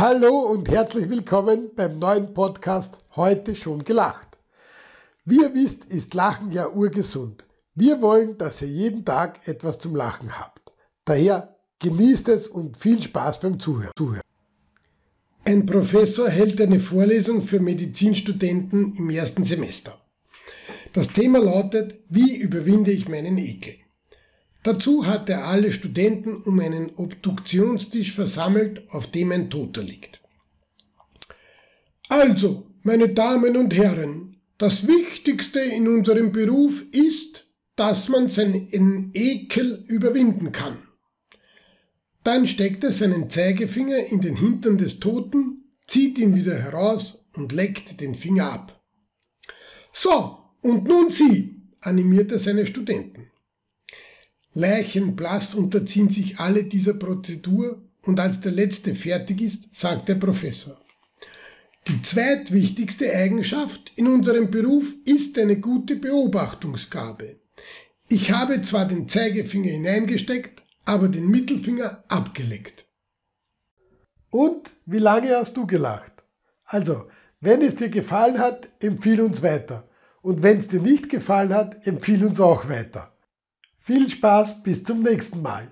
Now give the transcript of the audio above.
Hallo und herzlich willkommen beim neuen Podcast Heute schon gelacht. Wie ihr wisst, ist Lachen ja urgesund. Wir wollen, dass ihr jeden Tag etwas zum Lachen habt. Daher genießt es und viel Spaß beim Zuhören. Ein Professor hält eine Vorlesung für Medizinstudenten im ersten Semester. Das Thema lautet, wie überwinde ich meinen Ekel? Dazu hat er alle Studenten um einen Obduktionstisch versammelt, auf dem ein Toter liegt. Also, meine Damen und Herren, das Wichtigste in unserem Beruf ist, dass man seinen Ekel überwinden kann. Dann steckt er seinen Zeigefinger in den Hintern des Toten, zieht ihn wieder heraus und leckt den Finger ab. So, und nun Sie, animiert er seine Studenten. Leichenblass unterziehen sich alle dieser Prozedur und als der letzte fertig ist, sagt der Professor. Die zweitwichtigste Eigenschaft in unserem Beruf ist eine gute Beobachtungsgabe. Ich habe zwar den Zeigefinger hineingesteckt, aber den Mittelfinger abgeleckt. Und wie lange hast du gelacht? Also, wenn es dir gefallen hat, empfiehl uns weiter. Und wenn es dir nicht gefallen hat, empfiehl uns auch weiter. Viel Spaß, bis zum nächsten Mal.